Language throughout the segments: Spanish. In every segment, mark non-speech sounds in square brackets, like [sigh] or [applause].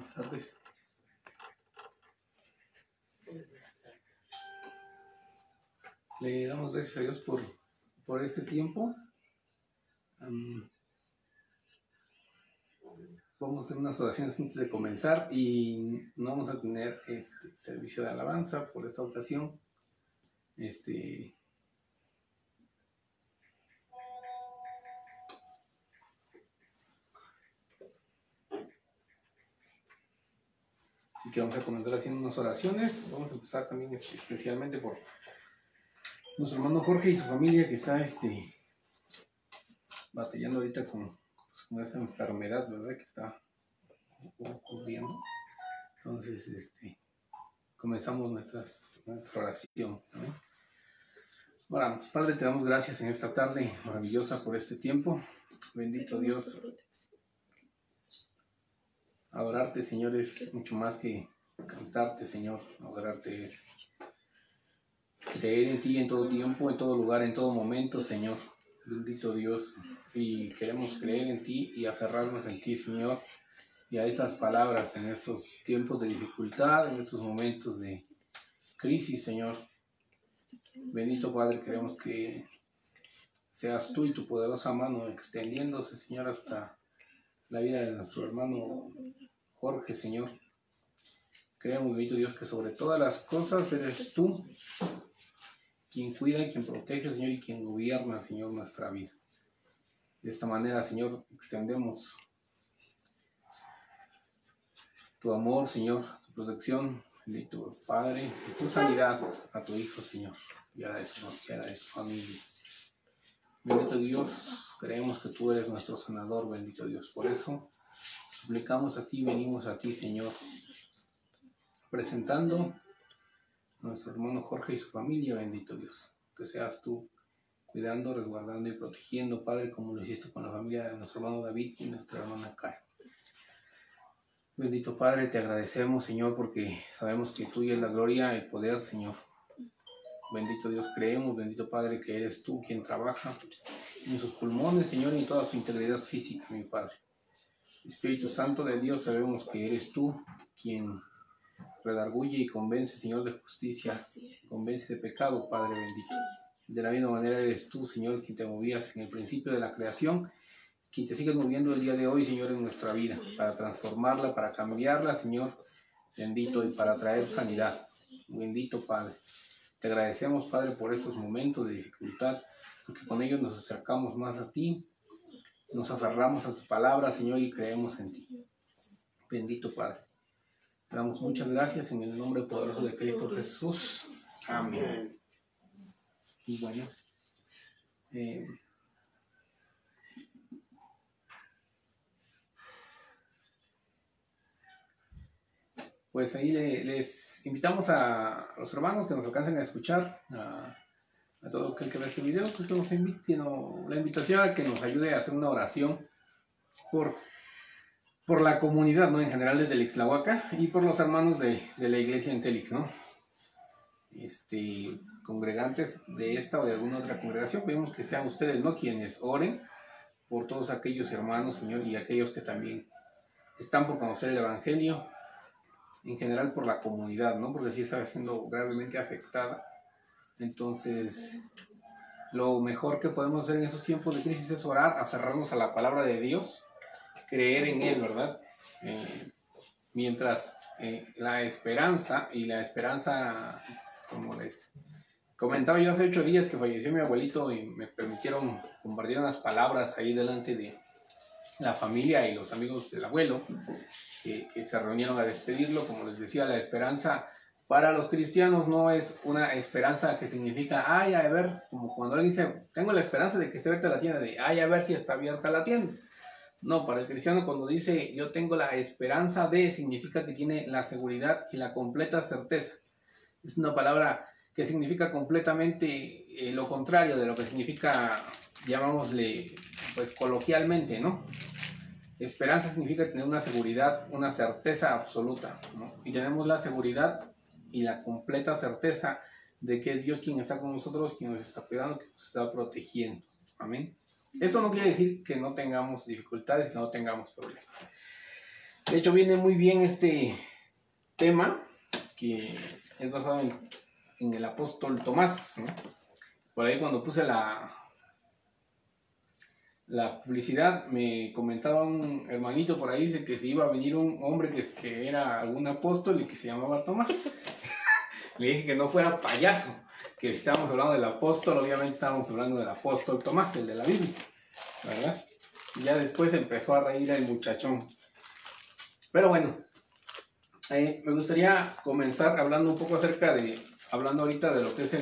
buenas tardes. Le damos gracias a Dios por, por este tiempo. vamos a hacer unas oraciones antes de comenzar y no vamos a tener este servicio de alabanza por esta ocasión. Este, Que vamos a comenzar haciendo unas oraciones. Vamos a empezar también este, especialmente por nuestro hermano Jorge y su familia que está este, batallando ahorita con, con esa enfermedad, ¿verdad? Que está ocurriendo. Entonces, este, comenzamos nuestras, nuestra oración. Oramos. Padre, te damos gracias en esta tarde maravillosa por este tiempo. Bendito Dios. Adorarte, Señor, es mucho más que cantarte, Señor. Adorarte es creer en ti en todo tiempo, en todo lugar, en todo momento, Señor. Bendito Dios. Y queremos creer en ti y aferrarnos en ti, Señor. Y a estas palabras en estos tiempos de dificultad, en estos momentos de crisis, Señor. Bendito Padre, queremos que seas tú y tu poderosa mano extendiéndose, Señor, hasta la vida de nuestro hermano Jorge, Señor. Creemos, bendito Dios, que sobre todas las cosas eres tú quien cuida, quien protege, Señor, y quien gobierna, Señor, nuestra vida. De esta manera, Señor, extendemos tu amor, Señor, tu protección, bendito Padre, y tu sanidad a tu Hijo, Señor, y a la de su familia. Bendito Dios, creemos que tú eres nuestro sanador, bendito Dios. Por eso suplicamos a ti, venimos a ti, Señor, presentando a nuestro hermano Jorge y su familia, bendito Dios. Que seas tú cuidando, resguardando y protegiendo, Padre, como lo hiciste con la familia de nuestro hermano David y nuestra hermana Karen. Bendito Padre, te agradecemos, Señor, porque sabemos que tuya es la gloria, el poder, Señor. Bendito Dios, creemos, bendito Padre, que eres tú quien trabaja en sus pulmones, Señor, y en toda su integridad física, mi Padre. Espíritu Santo de Dios, sabemos que eres tú quien redarguye y convence, Señor, de justicia, convence de pecado, Padre bendito. De la misma manera eres tú, Señor, quien te movías en el principio de la creación, quien te sigues moviendo el día de hoy, Señor, en nuestra vida, para transformarla, para cambiarla, Señor, bendito, y para traer sanidad. Bendito Padre. Te agradecemos, Padre, por estos momentos de dificultad, porque con ellos nos acercamos más a ti, nos aferramos a tu palabra, Señor, y creemos en ti. Bendito Padre. Te damos muchas gracias en el nombre poderoso de Cristo Jesús. Amén. Y bueno, eh, pues ahí les invitamos a los hermanos que nos alcancen a escuchar, a, todo aquel que vea este video, pues que nos invite, la invitación a que nos ayude a hacer una oración por, por la comunidad, ¿no? En general de Telixlahuaca y por los hermanos de, la iglesia en Telix, ¿no? Este, congregantes de esta o de alguna otra congregación, pedimos que sean ustedes, ¿no? Quienes oren por todos aquellos hermanos, Señor, y aquellos que también están por conocer el Evangelio, en general por la comunidad, ¿no? Porque sí está siendo gravemente afectada. Entonces, lo mejor que podemos hacer en esos tiempos de crisis es orar, aferrarnos a la palabra de Dios, creer en Él, ¿verdad? Eh, mientras eh, la esperanza, y la esperanza, como les comentaba yo hace ocho días que falleció mi abuelito y me permitieron compartir unas palabras ahí delante de la familia y los amigos del abuelo que, se reunieron a despedirlo. Como les decía, la esperanza para los cristianos no es una esperanza que significa, ay, a ver, como cuando alguien dice, tengo la esperanza de que esté abierta la tienda, de, ay, a ver si está abierta la tienda. No, para el cristiano cuando dice, yo tengo la esperanza de, significa que tiene la seguridad y la completa certeza. Es una palabra que significa completamente eh, lo contrario de lo que significa, llamámosle, pues coloquialmente, ¿no? Esperanza significa tener una seguridad, una certeza absoluta. Y tenemos la seguridad y la completa certeza de que es Dios quien está con nosotros, quien nos está cuidando, quien nos está protegiendo. Amén. Eso no quiere decir que no tengamos dificultades, que no tengamos problemas. De hecho, viene muy bien este tema que es basado en, el apóstol Tomás. Por ahí cuando puse la, la publicidad, me comentaba un hermanito por ahí, dice que se iba a venir un hombre que, que era algún apóstol y que se llamaba Tomás. [laughs] Le dije que no fuera payaso, que estábamos hablando del apóstol, obviamente estábamos hablando del apóstol Tomás, el de la Biblia, ¿verdad? Ya después empezó a reír el muchachón. Pero bueno, eh, me gustaría comenzar hablando un poco acerca de, hablando ahorita de lo que es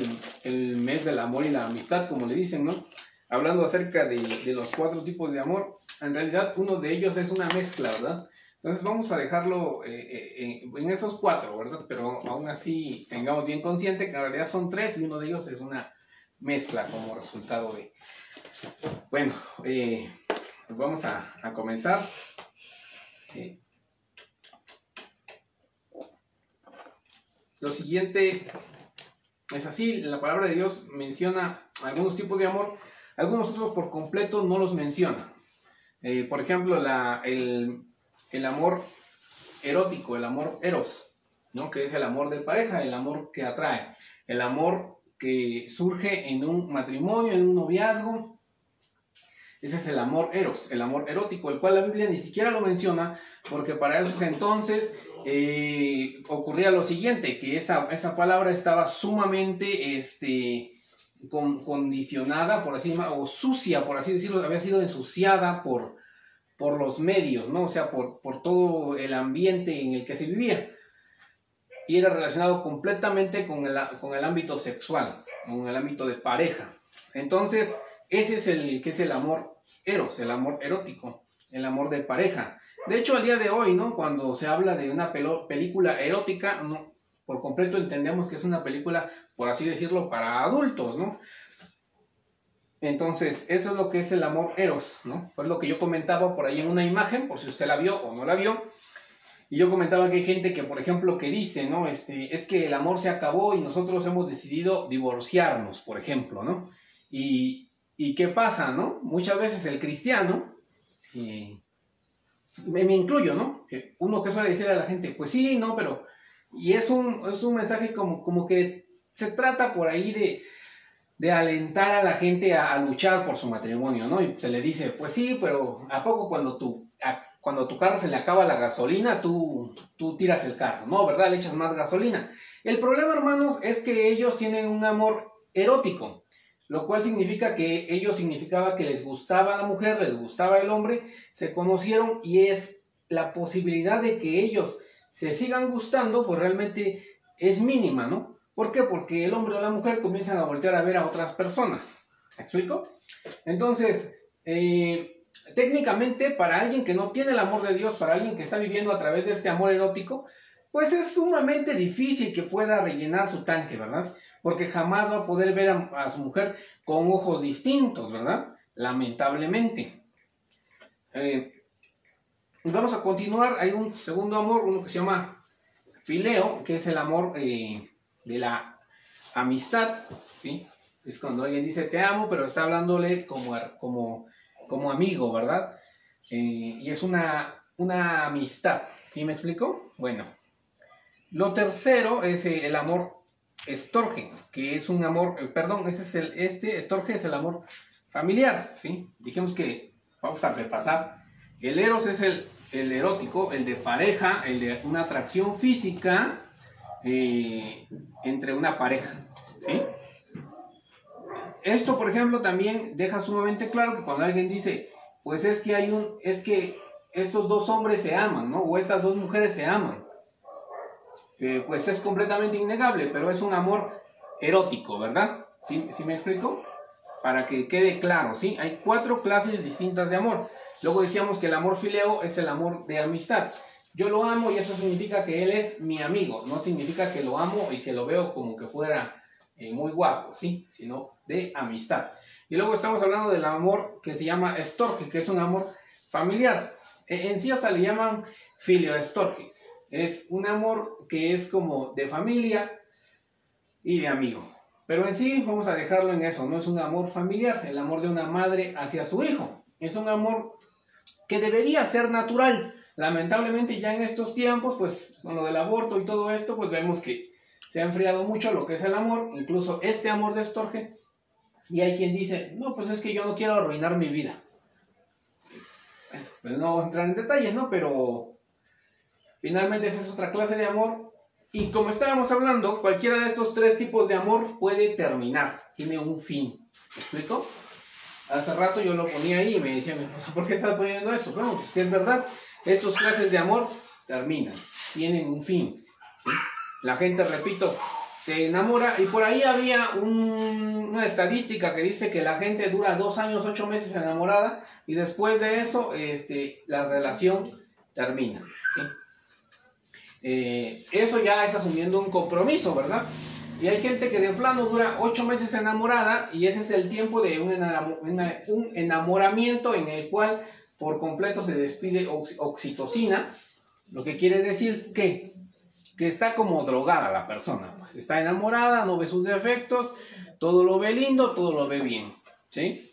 el, mes del amor y la amistad, como le dicen, ¿no? Hablando acerca de, los cuatro tipos de amor, en realidad uno de ellos es una mezcla, ¿verdad? Entonces vamos a dejarlo eh, eh, en esos cuatro, ¿verdad? Pero aún así tengamos bien consciente que en realidad son tres y uno de ellos es una mezcla como resultado de... Bueno, pues vamos a comenzar. Lo siguiente es así, la palabra de Dios menciona algunos tipos de amor, algunos otros por completo no los menciona. Eh, por ejemplo, el, amor erótico, el amor eros, ¿no? que es el amor de pareja, el amor que atrae, el amor que surge en un matrimonio, en un noviazgo. Ese es el amor eros, el amor erótico, el cual la Biblia ni siquiera lo menciona, porque para esos entonces eh, ocurría lo siguiente, que esa, esa palabra estaba sumamente este, condicionada, por así decirlo, o sucia, por así decirlo, había sido ensuciada por, por los medios, ¿no? O sea, por, por todo el ambiente en el que se vivía. Y era relacionado completamente con el, con el ámbito sexual, con el ámbito de pareja. Entonces, ese es el que es el amor eros, el amor erótico, el amor de pareja. De hecho, al día de hoy, ¿no? Cuando se habla de una película erótica, por completo entendemos que es una película, por así decirlo, para adultos, ¿no? Entonces, eso es lo que es el amor eros, ¿no? Fue lo que yo comentaba por ahí en una imagen, por si usted la vio o no la vio. Y yo comentaba que hay gente que, por ejemplo, que dice, ¿no? Este, es que el amor se acabó y nosotros hemos decidido divorciarnos, por ejemplo, ¿no? Y, ¿qué pasa, no? Muchas veces el cristiano, eh, me, incluyo, ¿no? Uno que suele decir a la gente, pues sí, no, pero... Y es un, es un mensaje como, como que se trata por ahí de, de alentar a la gente a, luchar por su matrimonio, ¿no? Y se le dice, pues sí, pero ¿a poco cuando tu, cuando tu carro se le acaba la gasolina, tú, tú tiras el carro? No, ¿verdad? Le echas más gasolina. El problema, hermanos, es que ellos tienen un amor erótico lo cual significa que ellos significaba que les gustaba la mujer, les gustaba el hombre, se conocieron y es la posibilidad de que ellos se sigan gustando, pues realmente es mínima, ¿no? ¿Por qué? Porque el hombre o la mujer comienzan a voltear a ver a otras personas. ¿Me explico? Entonces, eh, técnicamente para alguien que no tiene el amor de Dios, para alguien que está viviendo a través de este amor erótico, pues es sumamente difícil que pueda rellenar su tanque, ¿verdad? porque jamás va a poder ver a, su mujer con ojos distintos, ¿verdad? Lamentablemente. Eh, vamos a continuar, hay un segundo amor, uno que se llama fileo, que es el amor eh, de la amistad, ¿sí? Es cuando alguien dice te amo, pero está hablándole como, como, como amigo, ¿verdad? Eh, y es una, una amistad, ¿sí me explico? Bueno, lo tercero es el amor estorge, que es un amor, eh, perdón, ese es el, este estorge es el amor familiar, ¿sí? Dijimos que vamos a repasar. El eros es el, el erótico, el de pareja, el de una atracción física eh, entre una pareja, ¿sí? Esto, por ejemplo, también deja sumamente claro que cuando alguien dice, pues es que hay un, es que estos dos hombres se aman, ¿no? O estas dos mujeres se aman pues es completamente innegable, pero es un amor erótico, ¿verdad? ¿Sí, ¿Sí me explico? Para que quede claro, ¿sí? Hay cuatro clases distintas de amor. Luego decíamos que el amor fileo es el amor de amistad. Yo lo amo y eso significa que él es mi amigo. No significa que lo amo y que lo veo como que fuera eh, muy guapo, ¿sí? Sino de amistad. Y luego estamos hablando del amor que se llama estorge, que es un amor familiar. E, en sí hasta le llaman filio estorge. Es un amor que es como de familia y de amigo. Pero en sí vamos a dejarlo en eso, no es un amor familiar, el amor de una madre hacia su hijo. Es un amor que debería ser natural, lamentablemente ya en estos tiempos, pues con lo del aborto y todo esto, pues vemos que se ha enfriado mucho lo que es el amor, incluso este amor de estorge. Y hay quien dice, no, pues es que yo no quiero arruinar mi vida. Pues no entrar en detalles, ¿no? Pero finalmente esa es otra clase de amor. Y como estábamos hablando, cualquiera de estos tres tipos de amor puede terminar, tiene un fin. ¿Me explico? Hace rato yo lo ponía ahí y me decía mi esposa, ¿por qué estás poniendo eso? Bueno, pues que es verdad, estos clases de amor terminan, tienen un fin. La gente, repito, se enamora y por ahí había una estadística que dice que la gente dura dos años, ocho meses enamorada y después de eso este, la relación termina. Eh, eso ya es asumiendo un compromiso, ¿verdad? Y hay gente que de plano dura ocho meses enamorada y ese es el tiempo de un, enamoramiento en el cual por completo se despide oxitocina, lo que quiere decir que, que está como drogada la persona, pues. Está enamorada, no ve sus defectos, todo lo ve lindo, todo lo ve bien, ¿sí?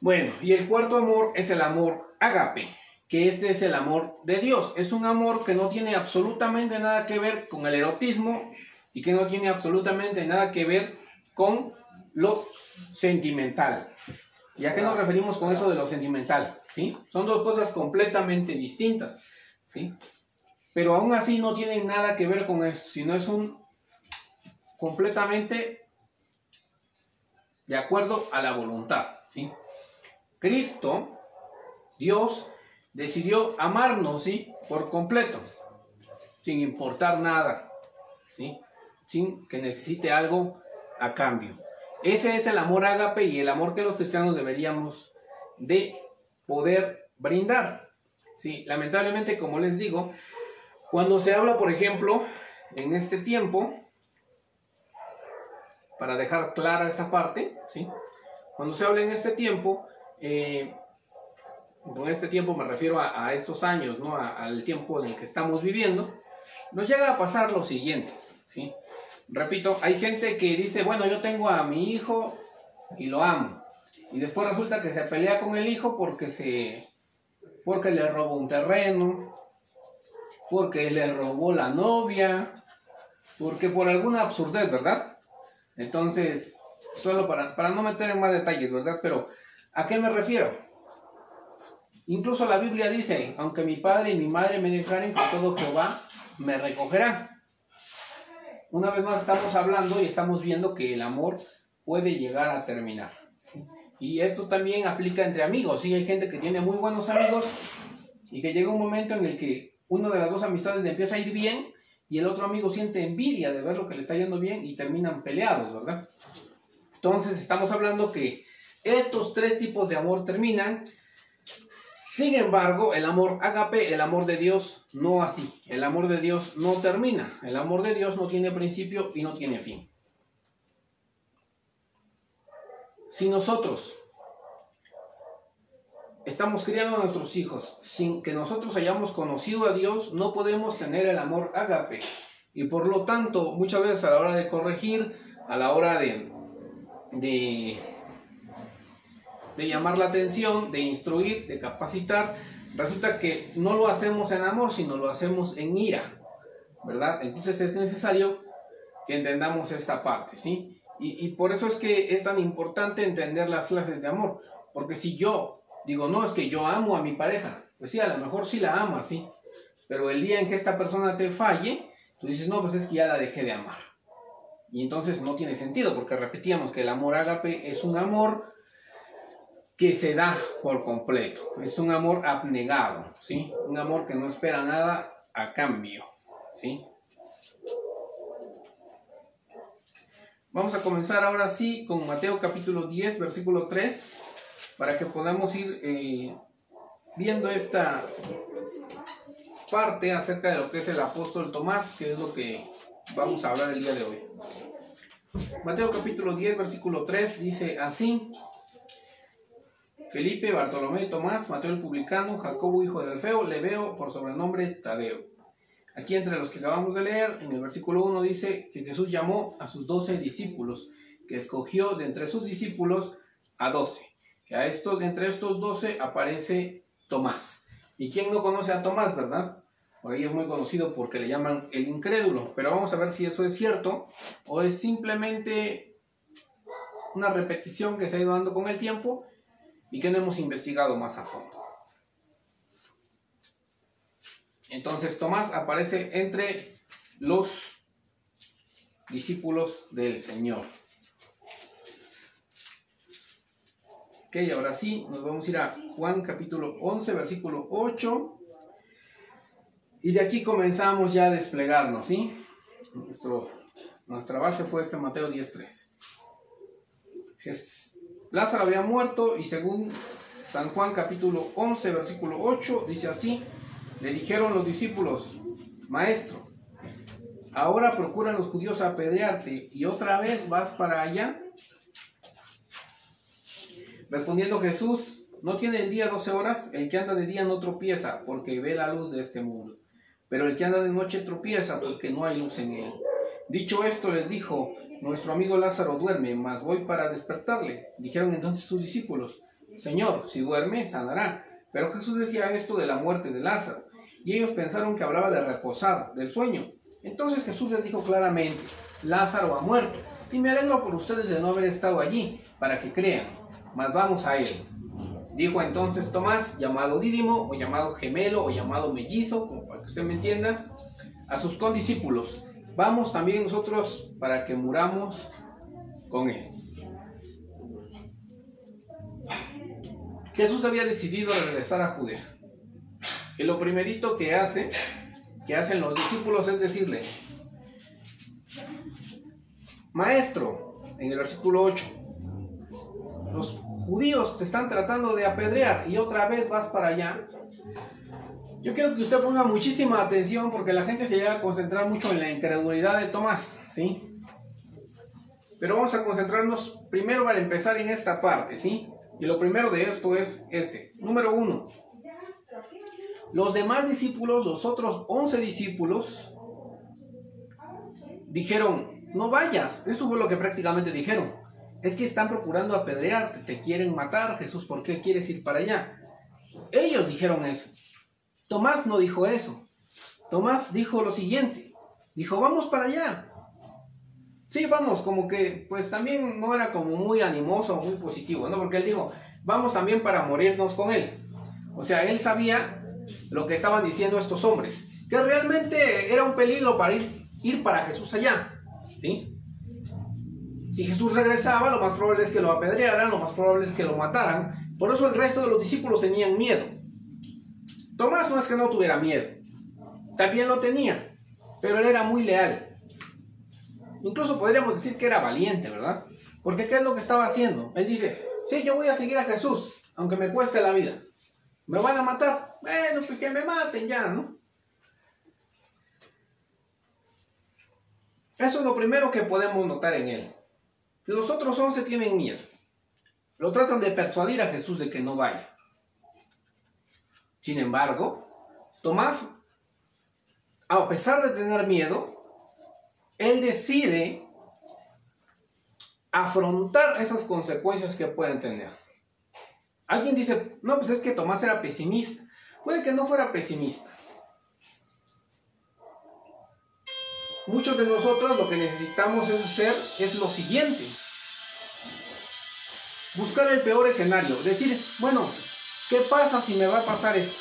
Bueno, y el cuarto amor es el amor agape, que este es el amor de Dios, es un amor que no tiene absolutamente nada que ver con el erotismo y que no tiene absolutamente nada que ver con lo sentimental. ¿Y a qué nos referimos con eso de lo sentimental? ¿Sí? Son dos cosas completamente distintas. ¿Sí? Pero aún así no tienen nada que ver con eso, sino es un completamente de acuerdo a la voluntad. ¿sí? Cristo, Dios, decidió amarnos ¿sí? por completo, sin importar nada. ¿sí? Sin que necesite algo a cambio. Ese es el amor ágape y el amor que los cristianos deberíamos de poder brindar. Sí, lamentablemente, como les digo, cuando se habla, por ejemplo, en este tiempo, para dejar clara esta parte, ¿sí? cuando se habla en este tiempo, eh, con este tiempo me refiero a, estos años, ¿no? al tiempo en el que estamos viviendo, nos llega a pasar lo siguiente, ¿sí? Repito, hay gente que dice, bueno, yo tengo a mi hijo y lo amo. Y después resulta que se pelea con el hijo porque se porque le robó un terreno, porque le robó la novia, porque por alguna absurdez, ¿verdad? Entonces, solo para, para no meter en más detalles, ¿verdad? Pero, ¿a qué me refiero? Incluso la Biblia dice, aunque mi padre y mi madre me dejaren, con todo Jehová me recogerá una vez más estamos hablando y estamos viendo que el amor puede llegar a terminar. Y esto también aplica entre amigos. Sí, hay gente que tiene muy buenos amigos y que llega un momento en el que uno de las dos amistades le empieza a ir bien y el otro amigo siente envidia de ver lo que le está yendo bien y terminan peleados, ¿verdad? Entonces estamos hablando que estos tres tipos de amor terminan sin embargo, el amor agape, el amor de Dios, no así. El amor de Dios no termina. El amor de Dios no tiene principio y no tiene fin. Si nosotros estamos criando a nuestros hijos sin que nosotros hayamos conocido a Dios, no podemos tener el amor agape. Y por lo tanto, muchas veces a la hora de corregir, a la hora de de llamar la atención, de instruir, de capacitar, resulta que no lo hacemos en amor, sino lo hacemos en ira, ¿verdad? Entonces es necesario que entendamos esta parte, ¿sí? Y, por eso es que es tan importante entender las clases de amor, porque si yo digo, no, es que yo amo a mi pareja, pues sí, a lo mejor sí la ama, ¿sí? Pero el día en que esta persona te falle, tú dices, no, pues es que ya la dejé de amar. Y entonces no tiene sentido, porque repetíamos que el amor ágape es un amor que se da por completo. Es un amor abnegado, ¿sí? Un amor que no espera nada a cambio, ¿sí? Vamos a comenzar ahora sí con Mateo capítulo 10, versículo 3, para que podamos ir eh, viendo esta parte acerca de lo que es el apóstol Tomás, que es lo que vamos a hablar el día de hoy. Mateo capítulo 10, versículo 3 dice así, Felipe, Bartolomé, Tomás, Mateo el Publicano, Jacobo, hijo de Alfeo, veo por sobrenombre Tadeo. Aquí entre los que acabamos de leer, en el versículo 1 dice que Jesús llamó a sus doce discípulos, que escogió de entre sus discípulos a doce. Que a estos, entre estos doce aparece Tomás. ¿Y quién no conoce a Tomás, verdad? Por ahí es muy conocido porque le llaman el incrédulo. Pero vamos a ver si eso es cierto o es simplemente una repetición que se ha ido dando con el tiempo y que no hemos investigado más a fondo. Entonces Tomás aparece entre los discípulos del Señor. Ok, ahora sí, nos vamos a ir a Juan capítulo 11, versículo 8. Y de aquí comenzamos ya a desplegarnos, ¿sí? Nuestra base fue este Mateo 10.3. Lázaro había muerto y según San Juan capítulo 11, versículo 8, dice así, le dijeron los discípulos, Maestro, ahora procuran los judíos apedrearte y otra vez vas para allá. Respondiendo Jesús, no tiene el día doce horas, el que anda de día no tropieza, porque ve la luz de este mundo. Pero el que anda de noche tropieza, porque no hay luz en él. Dicho esto, les dijo, nuestro amigo Lázaro duerme, mas voy para despertarle. Dijeron entonces sus discípulos, Señor, si duerme, sanará. Pero Jesús decía esto de la muerte de Lázaro, y ellos pensaron que hablaba de reposar, del sueño. Entonces Jesús les dijo claramente, Lázaro ha muerto, y me alegro por ustedes de no haber estado allí, para que crean, mas vamos a él. Dijo entonces Tomás, llamado Dídimo, o llamado gemelo, o llamado mellizo, como para que usted me entienda, a sus condiscípulos, vamos también nosotros para que muramos con él. Jesús había decidido regresar a Judea. Y lo primerito que hace, que hacen los discípulos es decirle, Maestro, en el versículo 8, los judíos te están tratando de apedrear y otra vez vas para allá. Yo quiero que usted ponga muchísima atención porque la gente se llega a concentrar mucho en la incredulidad de Tomás, ¿sí? Pero vamos a concentrarnos primero para empezar en esta parte, ¿sí? Y lo primero de esto es ese. Número uno. Los demás discípulos, los otros once discípulos, dijeron, no vayas. Eso fue lo que prácticamente dijeron. Es que están procurando apedrearte, te quieren matar, Jesús, ¿por qué quieres ir para allá? Ellos dijeron eso. Tomás no dijo eso. Tomás dijo lo siguiente. Dijo, vamos para allá. Sí, vamos, como que, pues también no era como muy animoso, muy positivo, ¿no? Porque él dijo, vamos también para morirnos con él. O sea, él sabía lo que estaban diciendo estos hombres, que realmente era un peligro para ir, ir para Jesús allá, ¿sí? Si Jesús regresaba, lo más probable es que lo apedrearan, lo más probable es que lo mataran. Por eso el resto de los discípulos tenían miedo. Tomás no es que no tuviera miedo, también lo tenía, pero él era muy leal. Incluso podríamos decir que era valiente, ¿verdad? Porque ¿qué es lo que estaba haciendo? Él dice, sí, yo voy a seguir a Jesús, aunque me cueste la vida. ¿Me van a matar? Bueno, pues que me maten ya, ¿no? Eso es lo primero que podemos notar en él. Los otros once tienen miedo. Lo tratan de persuadir a Jesús de que no vaya. Sin embargo, Tomás, a pesar de tener miedo, él decide afrontar esas consecuencias que pueden tener. Alguien dice, no, pues es que Tomás era pesimista. Puede que no fuera pesimista. Muchos de nosotros lo que necesitamos es hacer es lo siguiente. Buscar el peor escenario. Decir, bueno, ¿qué pasa si me va a pasar esto?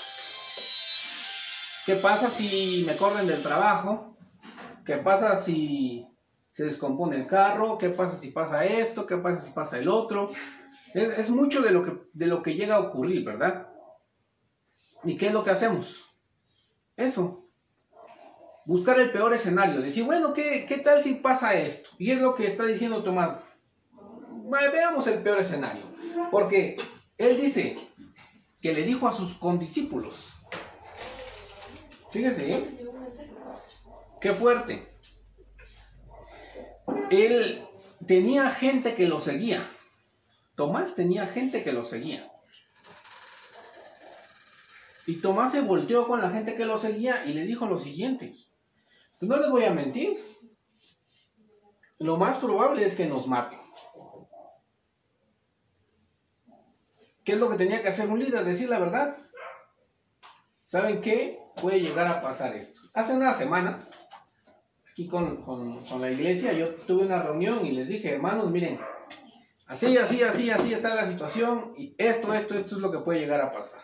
¿Qué pasa si me corren del trabajo? ¿Qué pasa si se descompone el carro? ¿Qué pasa si pasa esto? ¿Qué pasa si pasa el otro? Es, mucho de lo, que, de lo que llega a ocurrir, ¿verdad? ¿Y qué es lo que hacemos? Eso. Buscar el peor escenario. Decir, bueno, ¿qué, ¿qué tal si pasa esto? Y es lo que está diciendo Tomás. Veamos el peor escenario. Porque él dice que le dijo a sus condiscípulos. Fíjense, ¿eh? Qué fuerte. Él tenía gente que lo seguía. Tomás tenía gente que lo seguía. Y Tomás se volteó con la gente que lo seguía y le dijo lo siguiente. No les voy a mentir. Lo más probable es que nos maten. ¿Qué es lo que tenía que hacer un líder? Decir la verdad. ¿saben qué? Puede llegar a pasar esto. Hace unas semanas, aquí con, con la iglesia, yo tuve una reunión y les dije, hermanos, miren, así, así, así, así está la situación y esto, esto, esto es lo que puede llegar a pasar.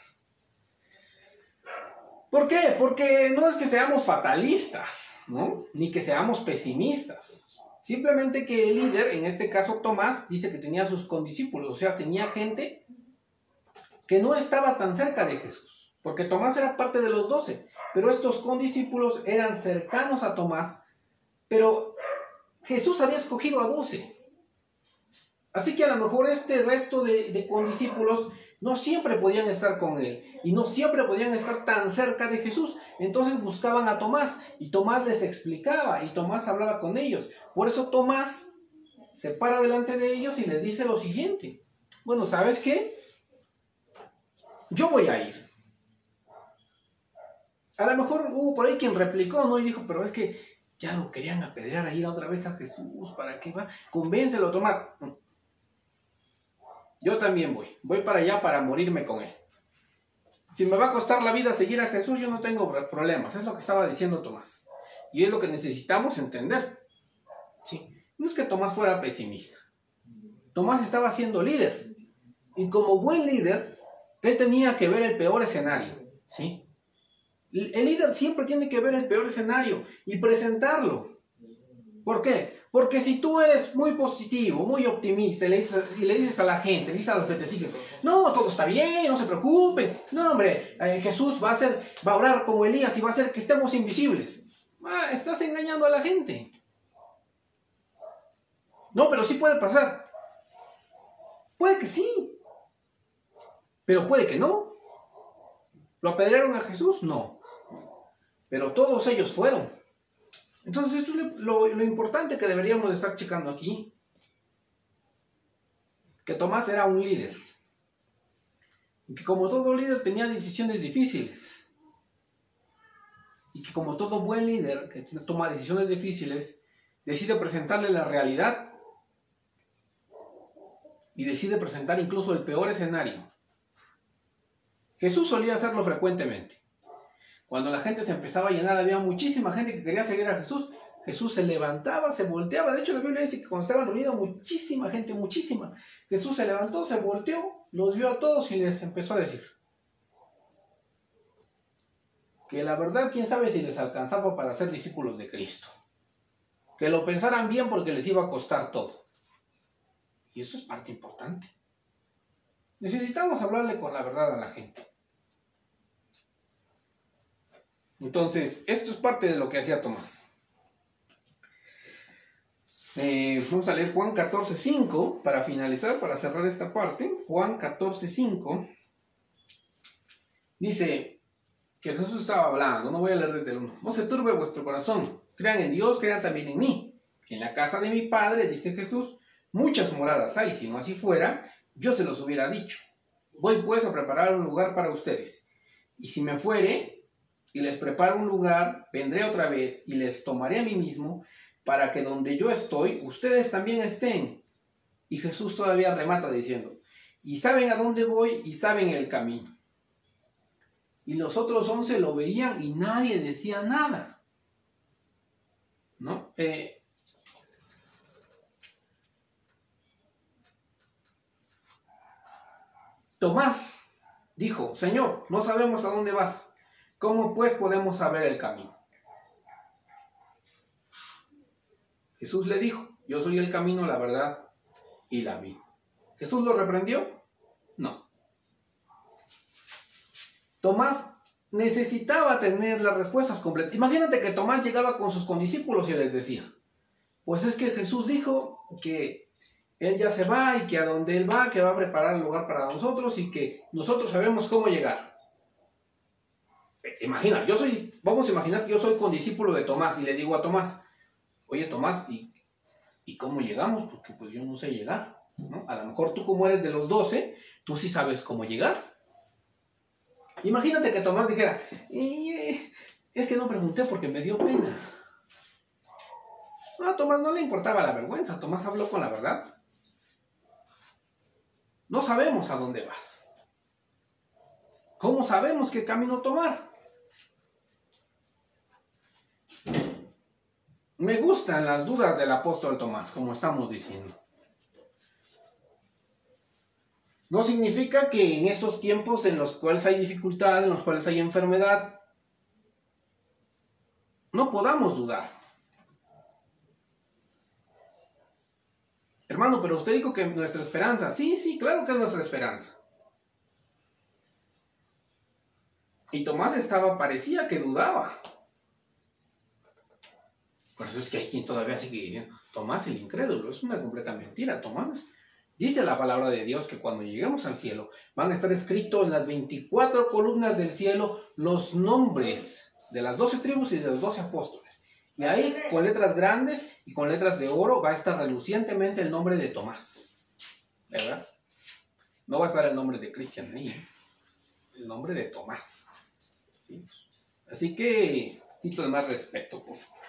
¿Por qué? Porque no es que seamos fatalistas, ¿no? Ni que seamos pesimistas. Simplemente que el líder, en este caso Tomás, dice que tenía sus condiscípulos, o sea, tenía gente que no estaba tan cerca de Jesús, porque Tomás era parte de los doce, pero estos condiscípulos eran cercanos a Tomás, pero Jesús había escogido a doce. Así que a lo mejor este resto de, de condiscípulos no siempre podían estar con él y no siempre podían estar tan cerca de Jesús. Entonces buscaban a Tomás y Tomás les explicaba y Tomás hablaba con ellos. Por eso Tomás se para delante de ellos y les dice lo siguiente. Bueno, ¿sabes qué? Yo voy a ir. A lo mejor hubo por ahí quien replicó, ¿no? Y dijo, pero es que ya lo querían apedrear a ir otra vez a Jesús. ¿Para qué va? Convéncelo, Tomás. Yo también voy. Voy para allá para morirme con él. Si me va a costar la vida seguir a Jesús, yo no tengo problemas. Es lo que estaba diciendo Tomás. Y es lo que necesitamos entender. ¿Sí? No es que Tomás fuera pesimista. Tomás estaba siendo líder. Y como buen líder, él tenía que ver el peor escenario. ¿sí? El líder siempre tiene que ver el peor escenario y presentarlo. ¿Por qué? Porque si tú eres muy positivo, muy optimista y le dices, a la gente, le dices a los que te siguen, no, todo está bien, no se preocupen. No, hombre, eh, Jesús va a, hacer, va a orar como Elías y va a hacer que estemos invisibles. Ah, estás engañando a la gente. No, pero sí puede pasar. Puede que sí. Pero puede que no. ¿Lo apedrearon a Jesús? No. Pero todos ellos fueron. Entonces, esto es lo, importante que deberíamos de estar checando aquí. Que Tomás era un líder. Y que como todo líder tenía decisiones difíciles. Y que como todo buen líder que toma decisiones difíciles, decide presentarle la realidad. Y decide presentar incluso el peor escenario. Jesús solía hacerlo frecuentemente. Cuando la gente se empezaba a llenar, había muchísima gente que quería seguir a Jesús. Jesús se levantaba, se volteaba. De hecho, la Biblia dice que cuando estaban reunidos, muchísima gente, muchísima. Jesús se levantó, se volteó, los vio a todos y les empezó a decir que la verdad, quién sabe si les alcanzaba para ser discípulos de Cristo. Que lo pensaran bien porque les iba a costar todo. Y eso es parte importante. Necesitamos hablarle con la verdad a la gente. Entonces, esto es parte de lo que hacía Tomás. Eh, vamos a leer Juan 14.5 para finalizar, para cerrar esta parte. Juan 14.5 dice que Jesús estaba hablando, no voy a leer desde el 1. No se turbe vuestro corazón, crean en Dios, crean también en mí. En la casa de mi Padre, dice Jesús, muchas moradas hay, si no así fuera, yo se los hubiera dicho. Voy pues a preparar un lugar para ustedes. Y si me fuere y les preparo un lugar, vendré otra vez y les tomaré a mí mismo, para que donde yo estoy, ustedes también estén. Y Jesús todavía remata diciendo, y saben a dónde voy y saben el camino. Y los otros once lo veían y nadie decía nada. ¿No? Eh, Tomás dijo, Señor, no sabemos a dónde vas. ¿Cómo pues podemos saber el camino? Jesús le dijo, yo soy el camino, la verdad y la vida. ¿Jesús lo reprendió? No. Tomás necesitaba tener las respuestas completas. Imagínate que Tomás llegaba con sus condiscípulos y les decía, pues es que Jesús dijo que él ya se va y que a donde él va, que va a preparar el lugar para nosotros y que nosotros sabemos cómo llegar imagina, yo soy, vamos a imaginar que yo soy condiscípulo de Tomás y le digo a Tomás, oye Tomás, ¿y, ¿y cómo llegamos? Porque pues yo no sé llegar, ¿no? A lo mejor tú como eres de los doce, tú sí sabes cómo llegar. Imagínate que Tomás dijera, es que no pregunté porque me dio pena. No, a Tomás no le importaba la vergüenza, Tomás habló con la verdad. No sabemos a dónde vas. ¿Cómo sabemos qué camino tomar? Me gustan las dudas del apóstol Tomás, como estamos diciendo. No significa que en estos tiempos en los cuales hay dificultad, en los cuales hay enfermedad, no podamos dudar. Hermano, pero usted dijo que nuestra esperanza, sí, sí, claro que es nuestra esperanza. Y Tomás estaba, parecía que dudaba. Por eso es que hay quien todavía sigue diciendo, Tomás el incrédulo, es una completa mentira. Tomás Dice la palabra de Dios que cuando lleguemos al cielo van a estar escritos en las 24 columnas del cielo los nombres de las 12 tribus y de los 12 apóstoles. Y ahí con letras grandes y con letras de oro va a estar relucientemente el nombre de Tomás. ¿Verdad? No va a estar el nombre de Cristian ahí, ¿eh? el nombre de Tomás. Así que, quito de más respeto, por favor.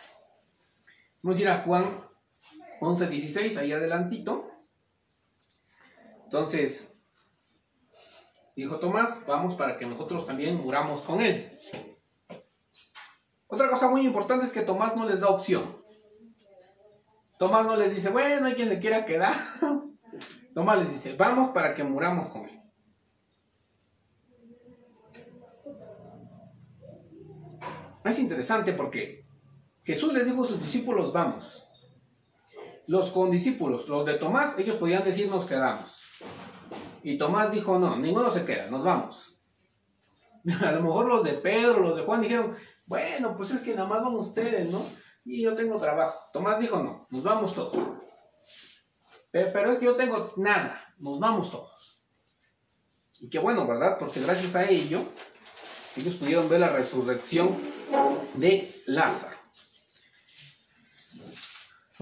Vamos a ir a Juan 11.16, ahí adelantito. Entonces, dijo Tomás, vamos para que nosotros también muramos con él. Otra cosa muy importante es que Tomás no les da opción. Tomás no les dice, bueno, hay quien se quiera quedar. [laughs] Tomás les dice, vamos para que muramos con él. Es interesante porque Jesús les dijo a sus discípulos, vamos. Los condiscípulos, los de Tomás, ellos podían decir, nos quedamos. Y Tomás dijo, no, ninguno se queda, nos vamos. [laughs] A lo mejor los de Pedro, los de Juan dijeron, bueno, pues es que nada más van ustedes, ¿no? Y yo tengo trabajo. Tomás dijo, no, nos vamos todos. Pero es que yo tengo nada, nos vamos todos. Y qué bueno, ¿verdad? Porque gracias a ello, ellos pudieron ver la resurrección de Lázaro.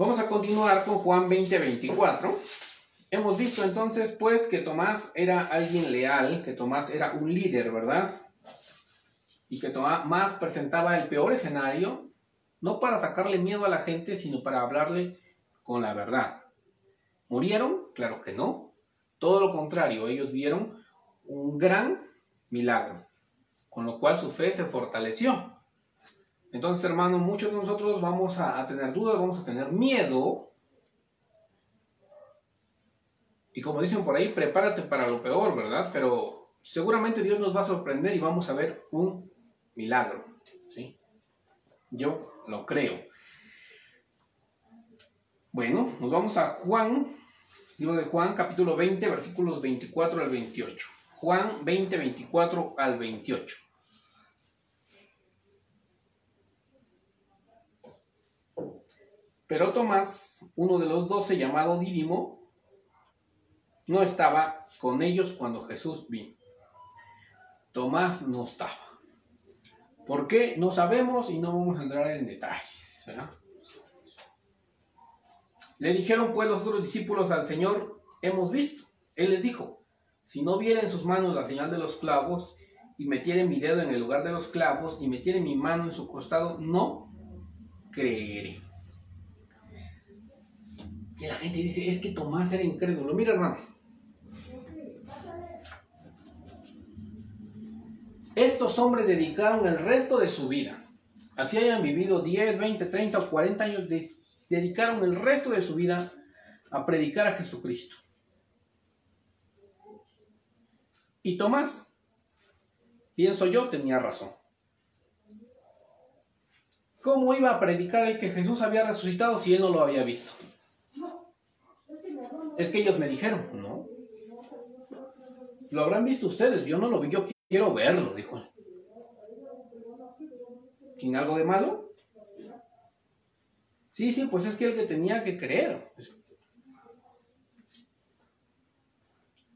Vamos a continuar con Juan 20, 24. Hemos visto entonces pues que Tomás era alguien leal, que Tomás era un líder, ¿verdad? Y que Tomás presentaba el peor escenario, no para sacarle miedo a la gente, sino para hablarle con la verdad. ¿Murieron? Claro que no. Todo lo contrario, ellos vieron un gran milagro, con lo cual su fe se fortaleció. Entonces, hermano, muchos de nosotros vamos a, a tener dudas, vamos a tener miedo y como dicen por ahí, prepárate para lo peor, ¿verdad? Pero seguramente Dios nos va a sorprender y vamos a ver un milagro, ¿sí? Yo lo creo. Bueno, nos vamos a Juan, libro de Juan, capítulo 20, versículos 24 al 28. Juan 20, 24 al 28. Pero Tomás, uno de los doce, llamado Dídimo, no estaba con ellos cuando Jesús vino. Tomás no estaba. ¿Por qué? No sabemos y no vamos a entrar en detalles. Le dijeron pues los otros discípulos al Señor, hemos visto. Él les dijo, si no viera en sus manos la señal de los clavos y metiere mi dedo en el lugar de los clavos y metiere mi mano en su costado, no creeré. Y la gente dice, es que Tomás era incrédulo. Mira, hermano, Estos hombres dedicaron el resto de su vida, así hayan vivido 10, 20, 30 o 40 años, dedicaron el resto de su vida a predicar a Jesucristo. Y Tomás, pienso yo, tenía razón. ¿Cómo iba a predicar el que Jesús había resucitado si él no lo había visto? Es que ellos me dijeron, no. Lo habrán visto ustedes, yo no lo vi, yo Quiero verlo, dijo. ¿Tiene algo de malo? Sí, sí, pues es que el que tenía que creer.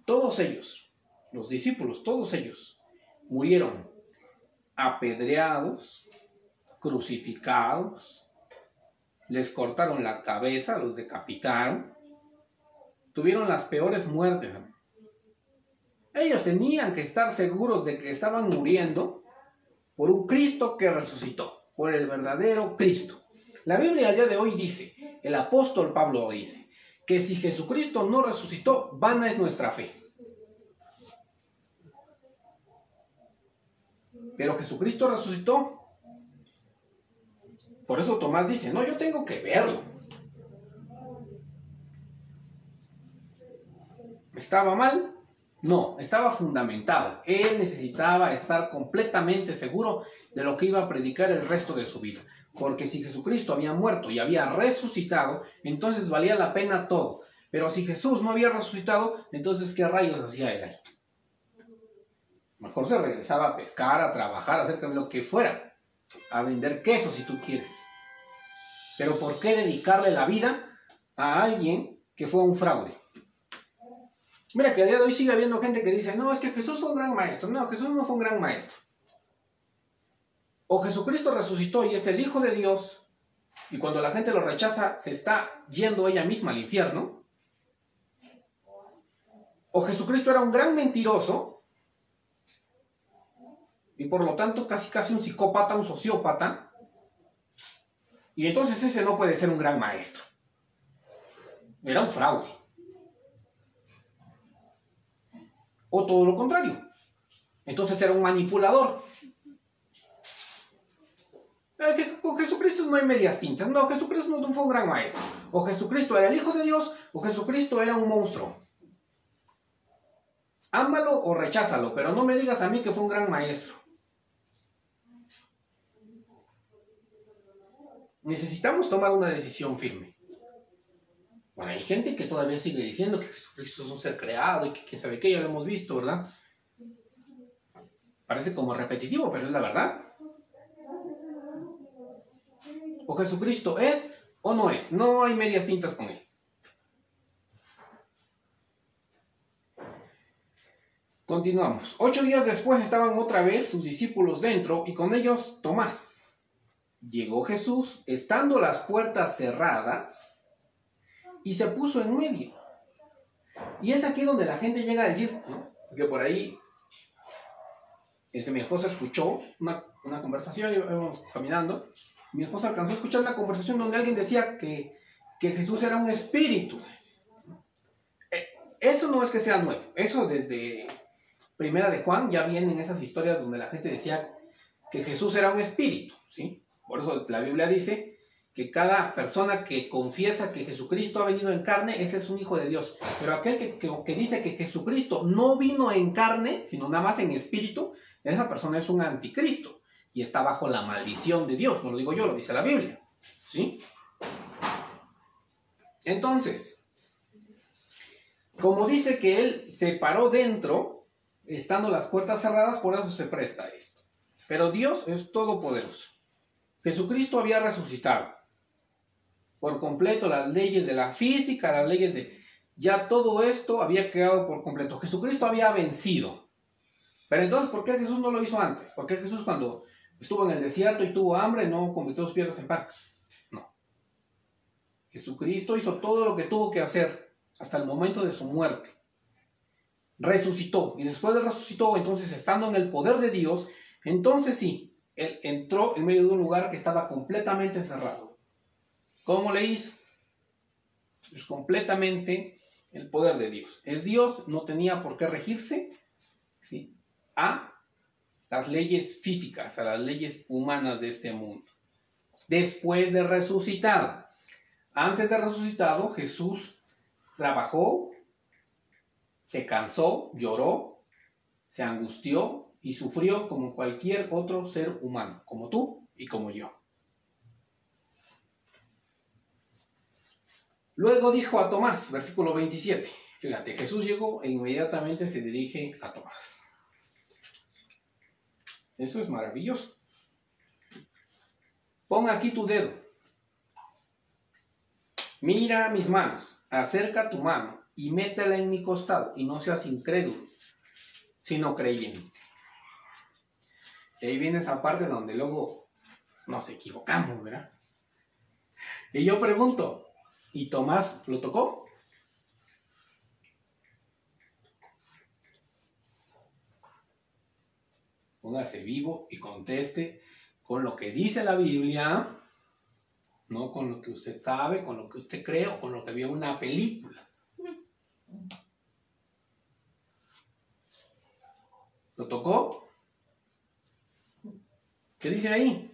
Todos ellos, los discípulos, todos ellos, murieron apedreados, crucificados, les cortaron la cabeza, los decapitaron, tuvieron las peores muertes. Ellos tenían que estar seguros de que estaban muriendo por un Cristo que resucitó, por el verdadero Cristo. La Biblia al día de hoy dice, el apóstol Pablo dice, que si Jesucristo no resucitó, vana es nuestra fe. Pero Jesucristo resucitó. Por eso Tomás dice, no, yo tengo que verlo. ¿Estaba mal? No, estaba fundamentado. Él necesitaba estar completamente seguro de lo que iba a predicar el resto de su vida. Porque si Jesucristo había muerto y había resucitado, entonces valía la pena todo. Pero si Jesús no había resucitado, entonces ¿qué rayos hacía él ahí? Mejor se regresaba a pescar, a trabajar, a hacer lo que fuera. A vender queso si tú quieres. Pero ¿por qué dedicarle la vida a alguien que fue un fraude? Mira que a día de hoy sigue habiendo gente que dice, no, es que Jesús fue un gran maestro. No, Jesús no fue un gran maestro. O Jesucristo resucitó y es el Hijo de Dios, y cuando la gente lo rechaza, se está yendo ella misma al infierno. O Jesucristo era un gran mentiroso, y por lo tanto casi casi un psicópata, un sociópata, y entonces ese no puede ser un gran maestro. Era un fraude. O todo lo contrario. Entonces era un manipulador. Con Jesucristo no hay medias tintas. No, Jesucristo no fue un gran maestro. O Jesucristo era el Hijo de Dios, o Jesucristo era un monstruo. Ámalo o recházalo, pero no me digas a mí que fue un gran maestro. Necesitamos tomar una decisión firme. Bueno, hay gente que todavía sigue diciendo que Jesucristo es un ser creado y que quién sabe qué, ya lo hemos visto, ¿verdad? Parece como repetitivo, pero es la verdad. O Jesucristo es o no es. No hay medias tintas con él. Continuamos. Ocho días después estaban otra vez sus discípulos dentro y con ellos Tomás. Llegó Jesús, estando las puertas cerradas, y se puso en medio. Y es aquí donde la gente llega a decir, que por ahí este, mi esposa escuchó una, una conversación, íbamos caminando, mi esposa alcanzó a escuchar una conversación donde alguien decía que, que Jesús era un espíritu. Eh, eso no es que sea nuevo, eso desde Primera de Juan ya vienen esas historias donde la gente decía que Jesús era un espíritu, ¿sí? Por eso la Biblia dice que cada persona que confiesa que Jesucristo ha venido en carne, ese es un hijo de Dios. Pero aquel que, dice que Jesucristo no vino en carne, sino nada más en espíritu, esa persona es un anticristo y está bajo la maldición de Dios. No lo digo yo, lo dice la Biblia. ¿Sí? Entonces, como dice que él se paró dentro, estando las puertas cerradas, por eso se presta esto. Pero Dios es todopoderoso. Jesucristo había resucitado por completo las leyes de la física, las leyes de... Ya todo esto había quedado por completo. Jesucristo había vencido. Pero entonces, ¿por qué Jesús no lo hizo antes? ¿Por qué Jesús cuando estuvo en el desierto y tuvo hambre no convirtió sus piedras en pan? No. Jesucristo hizo todo lo que tuvo que hacer hasta el momento de su muerte. Resucitó. Y después de resucitó, entonces estando en el poder de Dios, entonces sí, él entró en medio de un lugar que estaba completamente cerrado ¿Cómo le hizo? Es completamente el poder de Dios. Es Dios, no tenía por qué regirse ¿sí? a las leyes físicas, a las leyes humanas de este mundo. Después de resucitado. Antes de resucitado, Jesús trabajó, se cansó, lloró, se angustió y sufrió como cualquier otro ser humano, como tú y como yo. Luego dijo a Tomás, versículo 27. Fíjate, Jesús llegó e inmediatamente se dirige a Tomás. Eso es maravilloso. Pon aquí tu dedo. Mira mis manos. Acerca tu mano y métela en mi costado y no seas incrédulo, sino creyente. Y ahí viene esa parte donde luego nos equivocamos, ¿verdad? Y yo pregunto, ¿Y Tomás lo tocó? Póngase vivo y conteste con lo que dice la Biblia, no con lo que usted sabe, con lo que usted cree o con lo que vio en una película. ¿Lo tocó? ¿Qué dice ahí?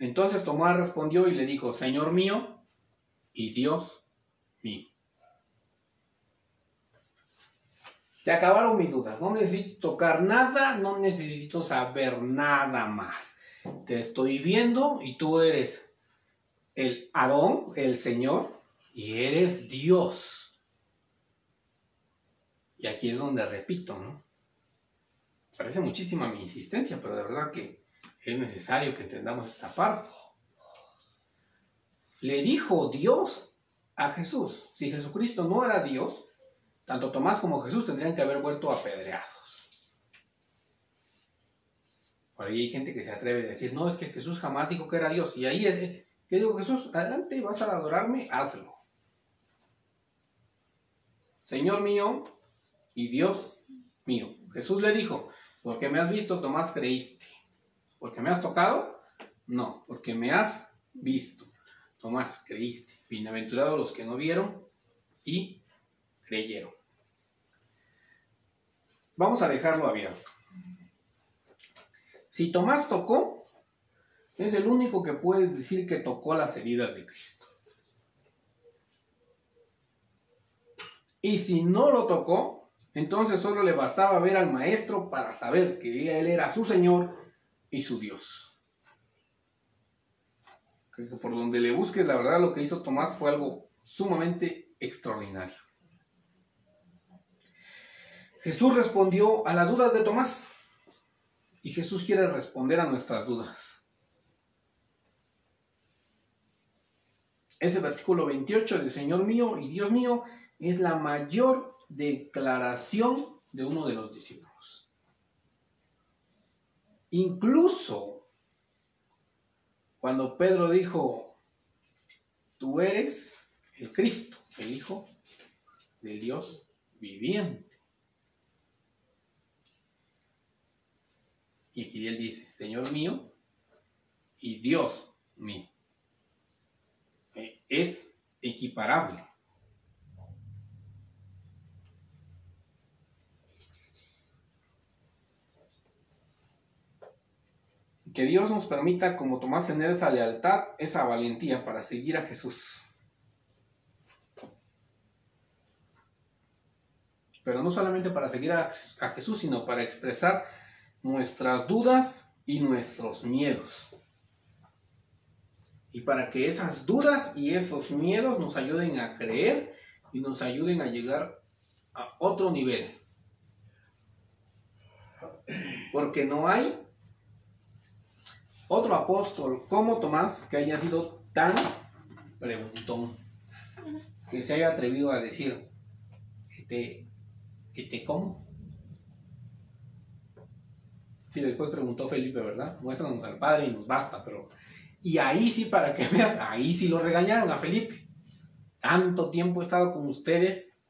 Entonces Tomás respondió y le dijo, Señor mío y Dios mío. Te acabaron mis dudas. No necesito tocar nada, no necesito saber nada más. Te estoy viendo y tú eres el Adón, el Señor, y eres Dios. Y aquí es donde repito, ¿no? Parece muchísima mi insistencia, pero de verdad que es necesario que entendamos esta parte. Le dijo Dios a Jesús. Si Jesucristo no era Dios, tanto Tomás como Jesús tendrían que haber vuelto apedreados. Por ahí hay gente que se atreve a decir, no, es que Jesús jamás dijo que era Dios. Y ahí es, yo digo, Jesús, adelante, vas a adorarme, hazlo. Señor mío y Dios mío. Jesús le dijo, porque me has visto, Tomás, creíste. Porque me has tocado, no, porque me has visto. Tomás, creíste. Bienaventurados los que no vieron y creyeron. Vamos a dejarlo abierto. Si Tomás tocó, es el único que puedes decir que tocó las heridas de Cristo. Y si no lo tocó, entonces solo le bastaba ver al maestro para saber que él era su Señor y su Dios. Por donde le busques, la verdad lo que hizo Tomás fue algo sumamente extraordinario. Jesús respondió a las dudas de Tomás. Y Jesús quiere responder a nuestras dudas. Ese versículo 28 de Señor mío y Dios mío es la mayor declaración de uno de los discípulos. Incluso cuando Pedro dijo, tú eres el Cristo, el Hijo del Dios viviente. Y aquí él dice, Señor mío y Dios mío. Eh, es equiparable. Que Dios nos permita, como Tomás, tener esa lealtad, esa valentía para seguir a Jesús. Pero no solamente para seguir a, a Jesús, sino para expresar nuestras dudas y nuestros miedos. Y para que esas dudas y esos miedos nos ayuden a creer y nos ayuden a llegar a otro nivel. Porque no hay otro apóstol como Tomás que haya sido tan preguntón, que se haya atrevido a decir, ¿te, te cómo? Sí, después preguntó Felipe, ¿verdad? Muéstranos al Padre y nos basta, pero... Y ahí sí, para que [laughs] veas, ahí sí lo regañaron a Felipe. Tanto tiempo he estado con ustedes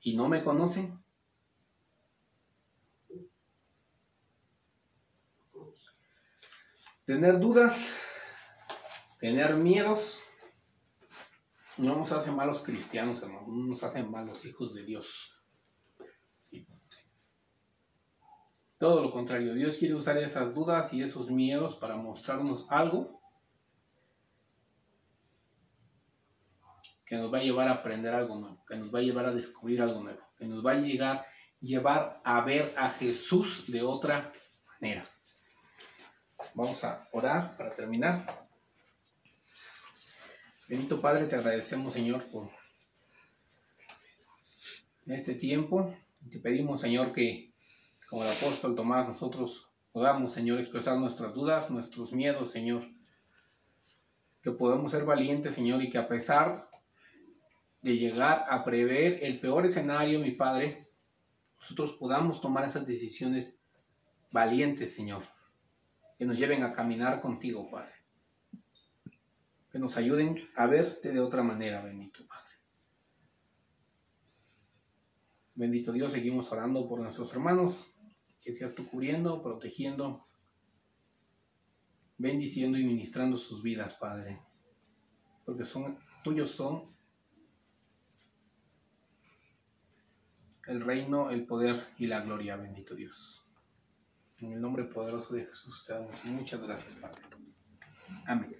y no me conocen. Tener dudas, tener miedos, no nos hace malos cristianos, no nos hacen malos hijos de Dios. Todo lo contrario, Dios quiere usar esas dudas y esos miedos para mostrarnos algo que nos va a llevar a aprender algo nuevo, que nos va a llevar a descubrir algo nuevo, que nos va a llegar, llevar a ver a Jesús de otra manera. Vamos a orar para terminar. Benito Padre, te agradecemos, Señor, por este tiempo. Te pedimos, Señor, que como el apóstol Tomás, nosotros podamos, Señor, expresar nuestras dudas, nuestros miedos, Señor. Que podamos ser valientes, Señor, y que a pesar de llegar a prever el peor escenario, mi Padre, nosotros podamos tomar esas decisiones valientes, Señor, que nos lleven a caminar contigo, Padre. Que nos ayuden a verte de otra manera, bendito Padre. Bendito Dios, seguimos orando por nuestros hermanos que seas tú cubriendo, protegiendo, bendiciendo y ministrando sus vidas, Padre. Porque son tuyos son el reino, el poder y la gloria, bendito Dios. En el nombre poderoso de Jesús te damos muchas gracias, Padre. Amén.